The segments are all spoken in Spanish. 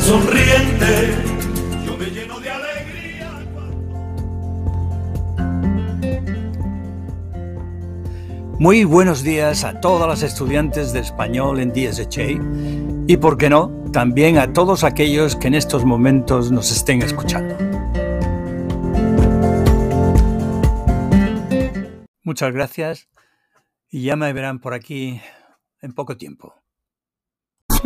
sonriente, yo me lleno de alegría. Muy buenos días a todas las estudiantes de español en DSHA y, por qué no, también a todos aquellos que en estos momentos nos estén escuchando. Muchas gracias y ya me verán por aquí en poco tiempo.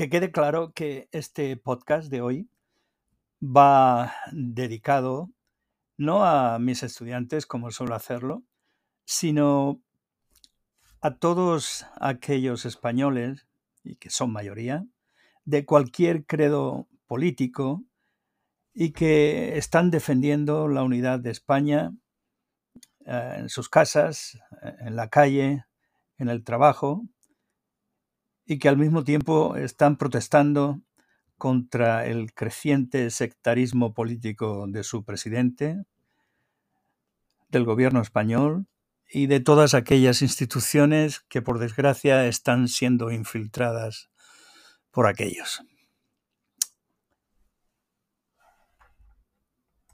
que quede claro que este podcast de hoy va dedicado no a mis estudiantes como suelo hacerlo, sino a todos aquellos españoles, y que son mayoría, de cualquier credo político y que están defendiendo la unidad de España eh, en sus casas, eh, en la calle, en el trabajo, y que al mismo tiempo están protestando contra el creciente sectarismo político de su presidente, del gobierno español y de todas aquellas instituciones que por desgracia están siendo infiltradas por aquellos.